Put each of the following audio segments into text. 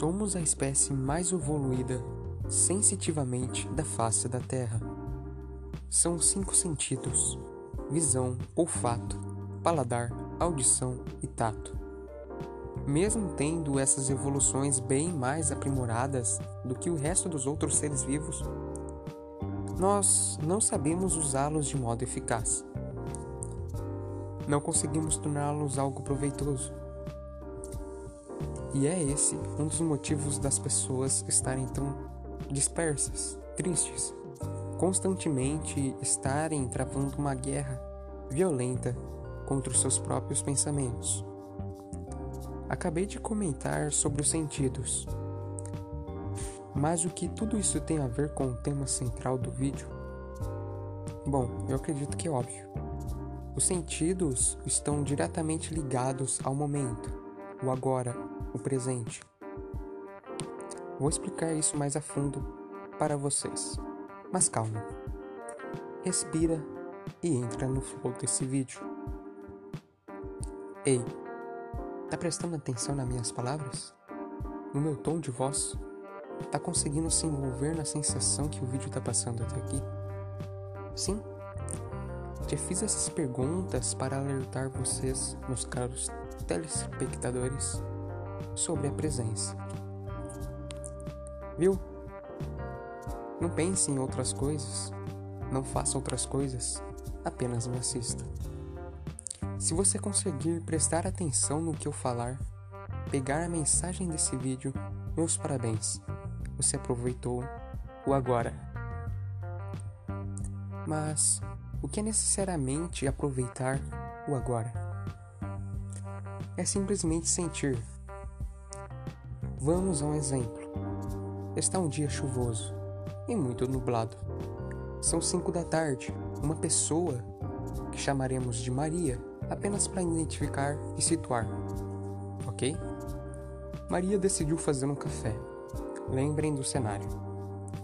Somos a espécie mais evoluída sensitivamente da face da Terra. São cinco sentidos: visão, olfato, paladar, audição e tato. Mesmo tendo essas evoluções bem mais aprimoradas do que o resto dos outros seres vivos, nós não sabemos usá-los de modo eficaz. Não conseguimos torná-los algo proveitoso. E é esse um dos motivos das pessoas estarem tão dispersas, tristes, constantemente estarem travando uma guerra violenta contra os seus próprios pensamentos. Acabei de comentar sobre os sentidos, mas o que tudo isso tem a ver com o tema central do vídeo? Bom, eu acredito que é óbvio. Os sentidos estão diretamente ligados ao momento, o agora, o presente. Vou explicar isso mais a fundo para vocês. Mas calma. Respira e entra no flow desse vídeo. Ei, tá prestando atenção nas minhas palavras? No meu tom de voz? Tá conseguindo se envolver na sensação que o vídeo tá passando até aqui? Sim? Te fiz essas perguntas para alertar vocês, meus caros telespectadores, sobre a presença. Viu? Não pense em outras coisas, não faça outras coisas, apenas me assista. Se você conseguir prestar atenção no que eu falar, pegar a mensagem desse vídeo, meus parabéns. Você aproveitou o agora. Mas o que é necessariamente aproveitar o agora? É simplesmente sentir. Vamos a um exemplo. Está um dia chuvoso e muito nublado. São cinco da tarde. Uma pessoa, que chamaremos de Maria, apenas para identificar e situar, ok? Maria decidiu fazer um café. Lembrem do cenário.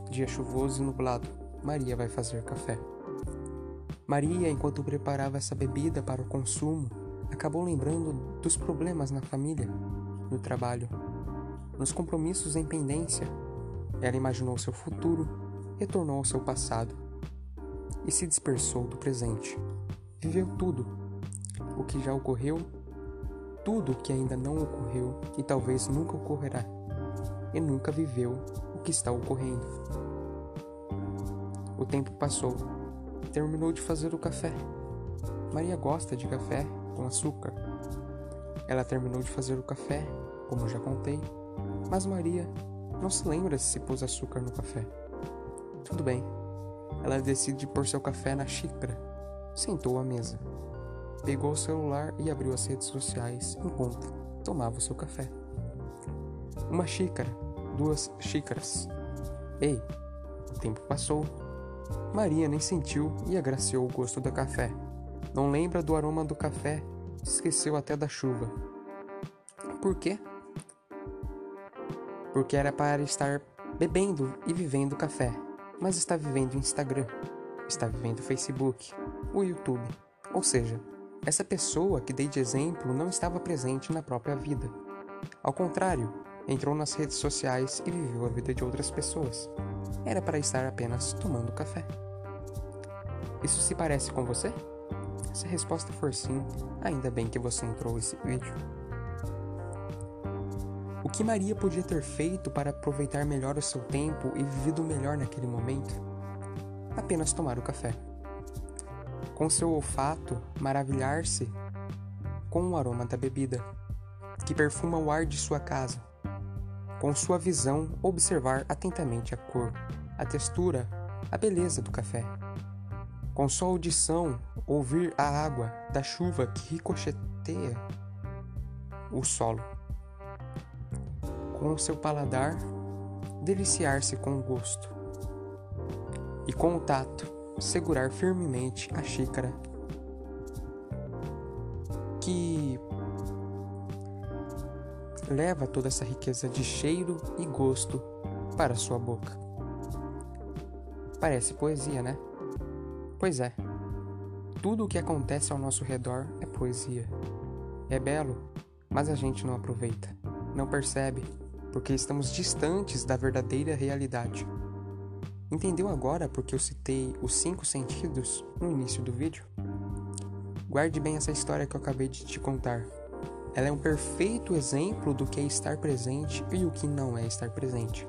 Dia chuvoso e nublado. Maria vai fazer café. Maria, enquanto preparava essa bebida para o consumo, acabou lembrando dos problemas na família, no trabalho, nos compromissos em pendência. Ela imaginou seu futuro, retornou ao seu passado e se dispersou do presente. Viveu tudo, o que já ocorreu, tudo o que ainda não ocorreu e talvez nunca ocorrerá, e nunca viveu o que está ocorrendo. O tempo passou terminou de fazer o café. Maria gosta de café com açúcar. Ela terminou de fazer o café, como já contei, mas Maria não se lembra se pôs açúcar no café. Tudo bem. Ela decide pôr seu café na xícara. Sentou à mesa. Pegou o celular e abriu as redes sociais enquanto tomava o seu café. Uma xícara, duas xícaras. Ei, o tempo passou Maria nem sentiu e agraciou o gosto do café. Não lembra do aroma do café, esqueceu até da chuva. Por quê? Porque era para estar bebendo e vivendo café, mas está vivendo Instagram, está vivendo Facebook, o YouTube. Ou seja, essa pessoa que dei de exemplo não estava presente na própria vida. Ao contrário, entrou nas redes sociais e viveu a vida de outras pessoas. Era para estar apenas tomando café. Isso se parece com você? Se a resposta for sim, ainda bem que você entrou esse vídeo. O que Maria podia ter feito para aproveitar melhor o seu tempo e vivido melhor naquele momento? Apenas tomar o café. Com seu olfato, maravilhar-se com o aroma da bebida, que perfuma o ar de sua casa com sua visão, observar atentamente a cor, a textura, a beleza do café. Com sua audição, ouvir a água da chuva que ricocheteia o solo. Com o seu paladar, deliciar-se com o gosto. E com o tato, segurar firmemente a xícara que leva toda essa riqueza de cheiro e gosto para sua boca. Parece poesia, né? Pois é. Tudo o que acontece ao nosso redor é poesia. É belo, mas a gente não aproveita, não percebe, porque estamos distantes da verdadeira realidade. Entendeu agora porque eu citei os cinco sentidos no início do vídeo? Guarde bem essa história que eu acabei de te contar. Ela é um perfeito exemplo do que é estar presente e o que não é estar presente.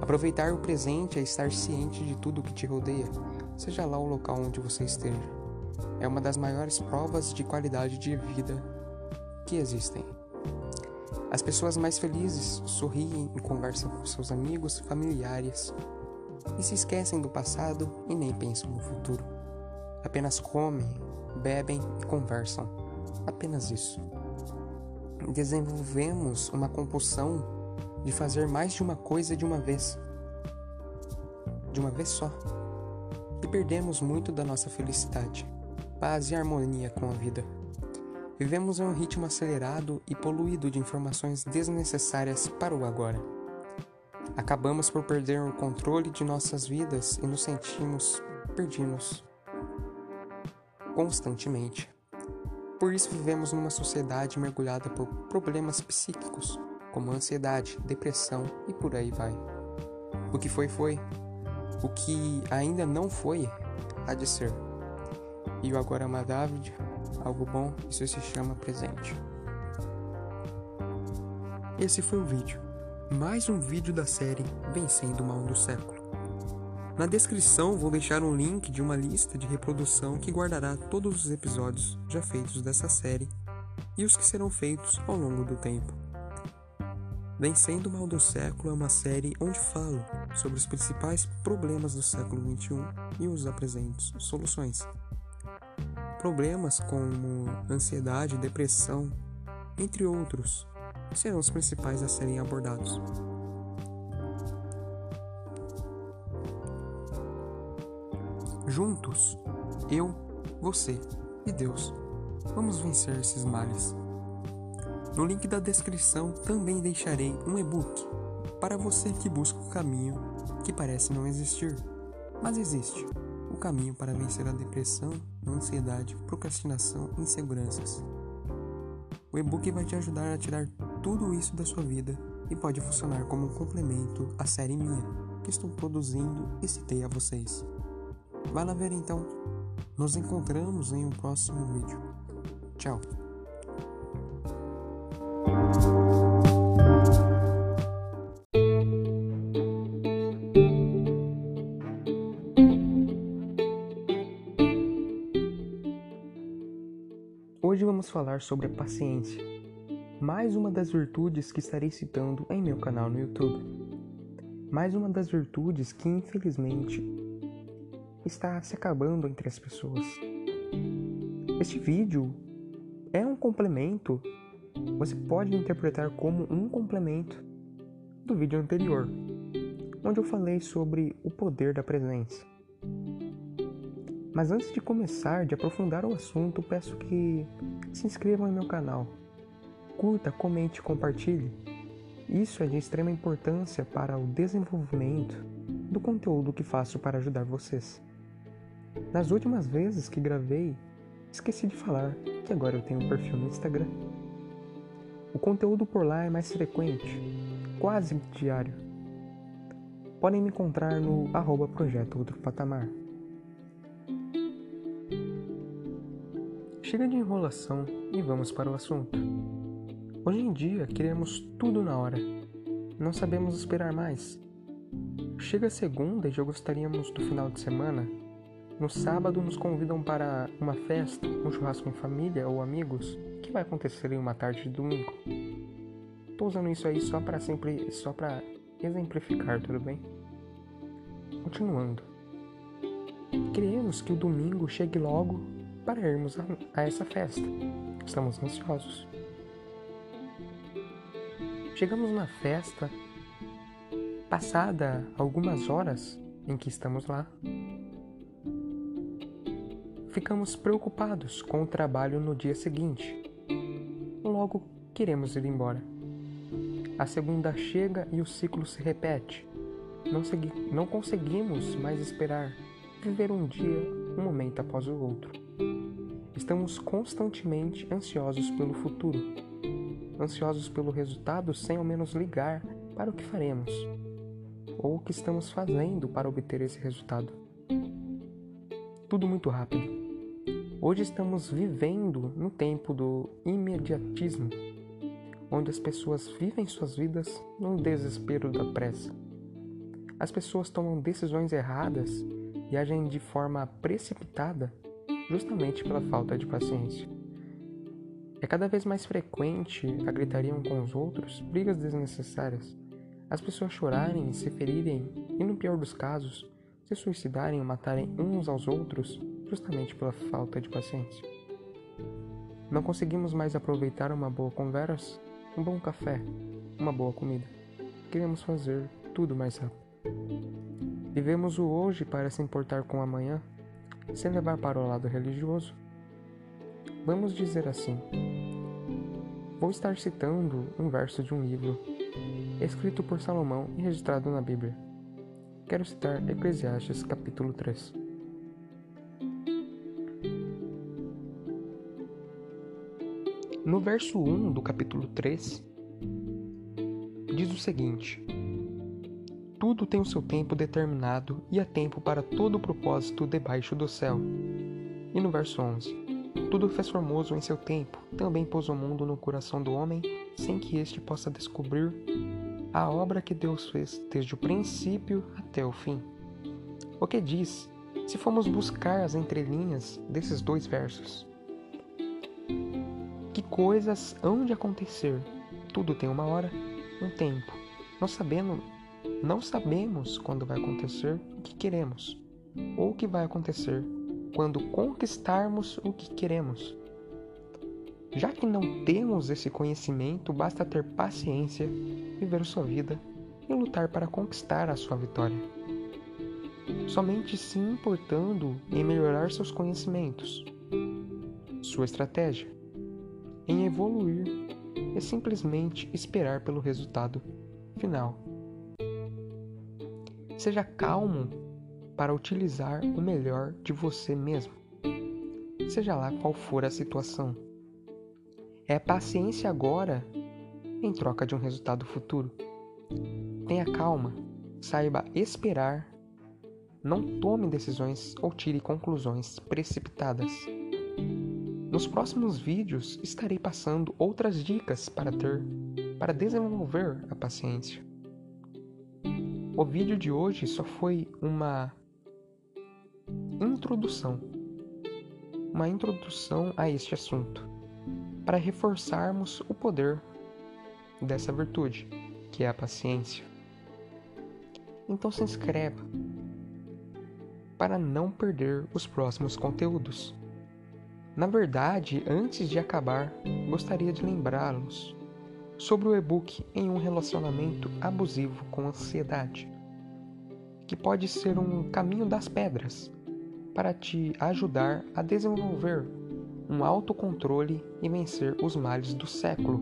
Aproveitar o presente é estar ciente de tudo que te rodeia, seja lá o local onde você esteja. É uma das maiores provas de qualidade de vida que existem. As pessoas mais felizes sorriem e conversam com seus amigos, familiares e se esquecem do passado e nem pensam no futuro. Apenas comem, bebem e conversam. Apenas isso. Desenvolvemos uma compulsão de fazer mais de uma coisa de uma vez. De uma vez só. E perdemos muito da nossa felicidade, paz e harmonia com a vida. Vivemos em um ritmo acelerado e poluído de informações desnecessárias para o agora. Acabamos por perder o controle de nossas vidas e nos sentimos perdidos constantemente. Por isso vivemos numa sociedade mergulhada por problemas psíquicos, como ansiedade, depressão e por aí vai. O que foi foi, o que ainda não foi, há de ser. E o agora é algo bom, isso se chama presente. Esse foi o vídeo. Mais um vídeo da série Vencendo o Mal do Século. Na descrição vou deixar um link de uma lista de reprodução que guardará todos os episódios já feitos dessa série e os que serão feitos ao longo do tempo. Vencendo o Mal do Século é uma série onde falo sobre os principais problemas do século XXI e os apresento soluções. Problemas como ansiedade, depressão, entre outros, serão os principais a serem abordados. Juntos, eu, você e Deus, vamos vencer esses males. No link da descrição também deixarei um e-book para você que busca o caminho que parece não existir, mas existe o caminho para vencer a depressão, ansiedade, procrastinação e inseguranças. O e-book vai te ajudar a tirar tudo isso da sua vida e pode funcionar como um complemento à série minha que estou produzindo e citei a vocês. Vai lá ver então. Nos encontramos em um próximo vídeo. Tchau. Hoje vamos falar sobre a paciência, mais uma das virtudes que estarei citando em meu canal no YouTube. Mais uma das virtudes que, infelizmente, está se acabando entre as pessoas. Este vídeo é um complemento, você pode interpretar como um complemento do vídeo anterior, onde eu falei sobre o poder da presença. Mas antes de começar, de aprofundar o assunto, peço que se inscrevam no meu canal. Curta, comente, compartilhe. Isso é de extrema importância para o desenvolvimento do conteúdo que faço para ajudar vocês. Nas últimas vezes que gravei, esqueci de falar que agora eu tenho um perfil no Instagram. O conteúdo por lá é mais frequente, quase diário. Podem me encontrar no arroba projeto outro patamar. Chega de enrolação e vamos para o assunto. Hoje em dia queremos tudo na hora. Não sabemos esperar mais. Chega segunda e já gostaríamos do final de semana. No sábado nos convidam para uma festa, um churrasco em família ou amigos, que vai acontecer em uma tarde de domingo. Tô usando isso aí só para sempre, só para exemplificar, tudo bem? Continuando. Queremos que o domingo chegue logo para irmos a, a essa festa. Estamos ansiosos. Chegamos na festa, passada algumas horas em que estamos lá, ficamos preocupados com o trabalho no dia seguinte. Logo queremos ir embora. A segunda chega e o ciclo se repete. Não, segui não conseguimos mais esperar, viver um dia, um momento após o outro. Estamos constantemente ansiosos pelo futuro, ansiosos pelo resultado sem ao menos ligar para o que faremos ou o que estamos fazendo para obter esse resultado. Tudo muito rápido. Hoje estamos vivendo no tempo do imediatismo, onde as pessoas vivem suas vidas no desespero da pressa. As pessoas tomam decisões erradas e agem de forma precipitada justamente pela falta de paciência. É cada vez mais frequente a gritaria um com os outros, brigas desnecessárias, as pessoas chorarem, se ferirem e, no pior dos casos, se suicidarem ou matarem uns aos outros justamente pela falta de paciência. Não conseguimos mais aproveitar uma boa conversa, um bom café, uma boa comida. Queremos fazer tudo mais rápido. Vivemos o hoje para se importar com o amanhã, sem levar para o lado religioso. Vamos dizer assim. Vou estar citando um verso de um livro escrito por Salomão e registrado na Bíblia. Quero citar Eclesiastes capítulo 3. No verso 1 do capítulo 3, diz o seguinte: Tudo tem o seu tempo determinado e há tempo para todo o propósito debaixo do céu. E no verso 11: Tudo fez formoso em seu tempo, também pôs o mundo no coração do homem, sem que este possa descobrir a obra que Deus fez desde o princípio até o fim. O que diz, se formos buscar as entrelinhas desses dois versos? Que coisas hão de acontecer? Tudo tem uma hora, um tempo. Não sabemos, não sabemos quando vai acontecer o que queremos, ou o que vai acontecer quando conquistarmos o que queremos. Já que não temos esse conhecimento, basta ter paciência, viver sua vida e lutar para conquistar a sua vitória. Somente se importando em melhorar seus conhecimentos, sua estratégia, em evoluir é simplesmente esperar pelo resultado final. Seja calmo para utilizar o melhor de você mesmo, seja lá qual for a situação. É paciência agora em troca de um resultado futuro. Tenha calma, saiba esperar, não tome decisões ou tire conclusões precipitadas. Nos próximos vídeos estarei passando outras dicas para ter para desenvolver a paciência. O vídeo de hoje só foi uma introdução, uma introdução a este assunto, para reforçarmos o poder dessa virtude, que é a paciência. Então se inscreva para não perder os próximos conteúdos. Na verdade, antes de acabar, gostaria de lembrá-los sobre o e-book Em um Relacionamento Abusivo com Ansiedade, que pode ser um caminho das pedras para te ajudar a desenvolver um autocontrole e vencer os males do século,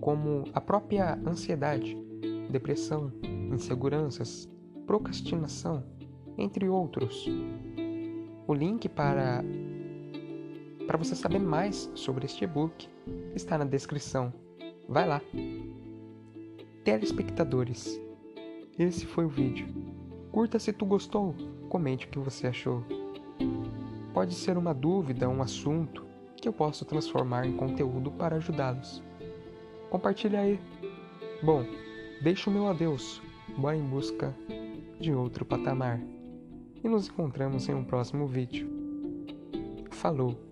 como a própria ansiedade, depressão, inseguranças, procrastinação, entre outros. O link para para você saber mais sobre este e-book, está na descrição. Vai lá! Telespectadores, esse foi o vídeo. Curta se tu gostou, comente o que você achou. Pode ser uma dúvida, um assunto que eu posso transformar em conteúdo para ajudá-los. Compartilha aí. Bom, deixo o meu adeus. Bora em busca de outro patamar. E nos encontramos em um próximo vídeo. Falou!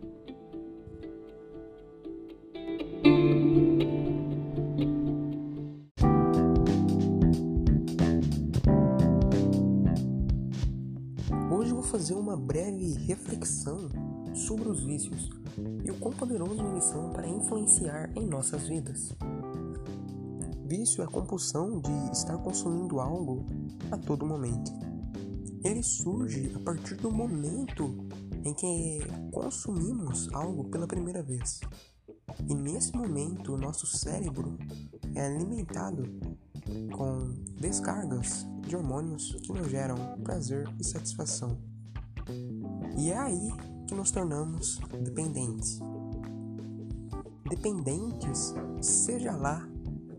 Sobre os vícios e o quão poderosos eles são para influenciar em nossas vidas. Vício é a compulsão de estar consumindo algo a todo momento. Ele surge a partir do momento em que consumimos algo pela primeira vez. E nesse momento, o nosso cérebro é alimentado com descargas de hormônios que nos geram prazer e satisfação. E é aí que nos tornamos dependentes. Dependentes, seja lá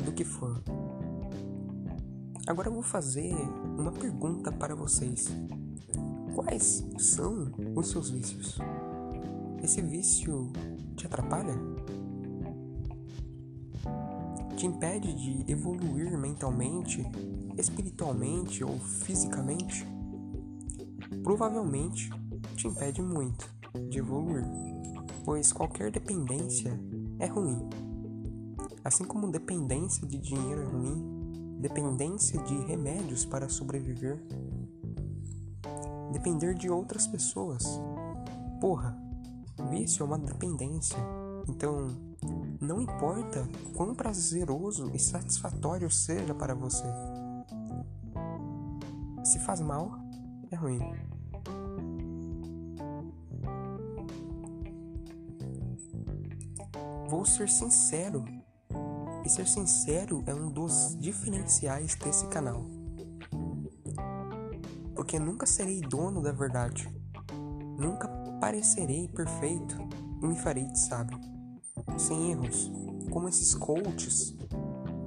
do que for. Agora eu vou fazer uma pergunta para vocês. Quais são os seus vícios? Esse vício te atrapalha? Te impede de evoluir mentalmente, espiritualmente ou fisicamente? Provavelmente te impede muito evoluir, pois qualquer dependência é ruim. Assim como dependência de dinheiro é ruim, dependência de remédios para sobreviver, depender de outras pessoas. Porra, vício é uma dependência. Então, não importa quão prazeroso e satisfatório seja para você. Se faz mal, é ruim. Vou ser sincero. E ser sincero é um dos diferenciais desse canal. Porque nunca serei dono da verdade. Nunca parecerei perfeito e me farei de sábio. Sem erros, como esses coaches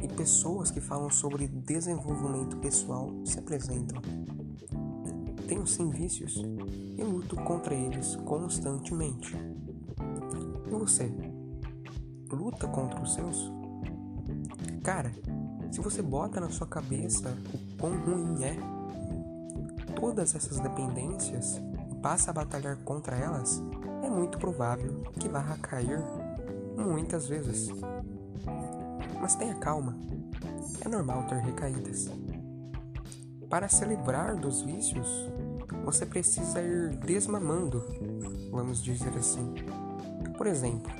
e pessoas que falam sobre desenvolvimento pessoal se apresentam. Tenho sim vícios e luto contra eles constantemente. E você? Luta contra os seus? Cara, se você bota na sua cabeça o quão ruim é todas essas dependências e passa a batalhar contra elas, é muito provável que vá cair muitas vezes. Mas tenha calma, é normal ter recaídas. Para se livrar dos vícios, você precisa ir desmamando, vamos dizer assim. Por exemplo,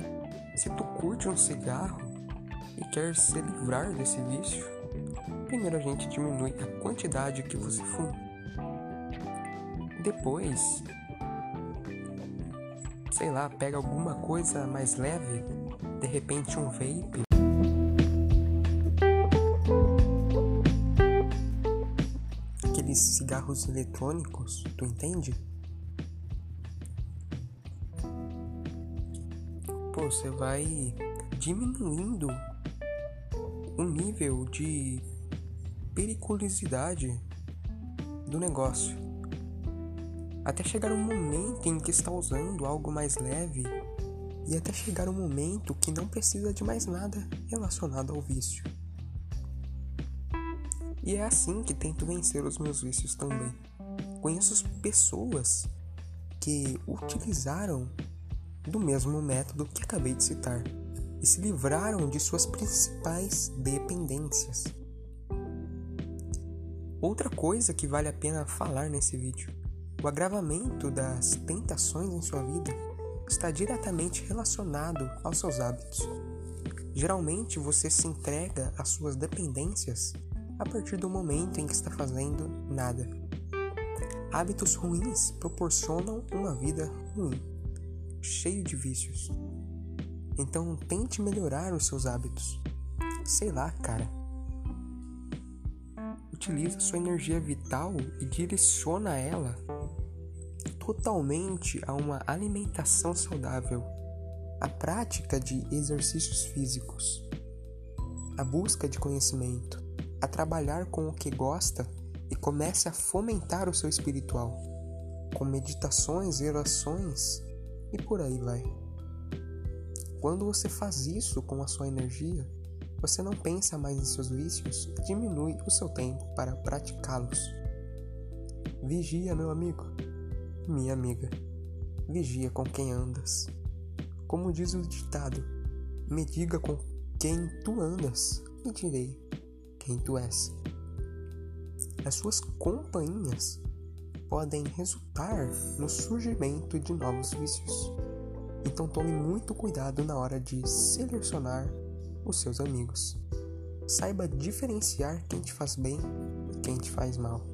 se tu curte um cigarro e quer se livrar desse vício, primeiro a gente diminui a quantidade que você fuma. Depois, sei lá, pega alguma coisa mais leve, de repente um vape. Aqueles cigarros eletrônicos, tu entende? Você vai diminuindo o nível de periculosidade do negócio. Até chegar um momento em que está usando algo mais leve e até chegar um momento que não precisa de mais nada relacionado ao vício. E é assim que tento vencer os meus vícios também. Conheço pessoas que utilizaram do mesmo método que acabei de citar e se livraram de suas principais dependências. Outra coisa que vale a pena falar nesse vídeo: o agravamento das tentações em sua vida está diretamente relacionado aos seus hábitos. Geralmente você se entrega às suas dependências a partir do momento em que está fazendo nada. Hábitos ruins proporcionam uma vida ruim cheio de vícios. Então tente melhorar os seus hábitos. Sei lá, cara. Utilize sua energia vital e direciona ela totalmente a uma alimentação saudável, a prática de exercícios físicos, a busca de conhecimento, a trabalhar com o que gosta e comece a fomentar o seu espiritual, com meditações e orações e por aí vai. Quando você faz isso com a sua energia, você não pensa mais em seus vícios e diminui o seu tempo para praticá-los. Vigia, meu amigo, minha amiga, vigia com quem andas. Como diz o ditado, me diga com quem tu andas e direi quem tu és. As suas companhias podem resultar no surgimento de novos vícios. Então tome muito cuidado na hora de selecionar os seus amigos. Saiba diferenciar quem te faz bem e quem te faz mal.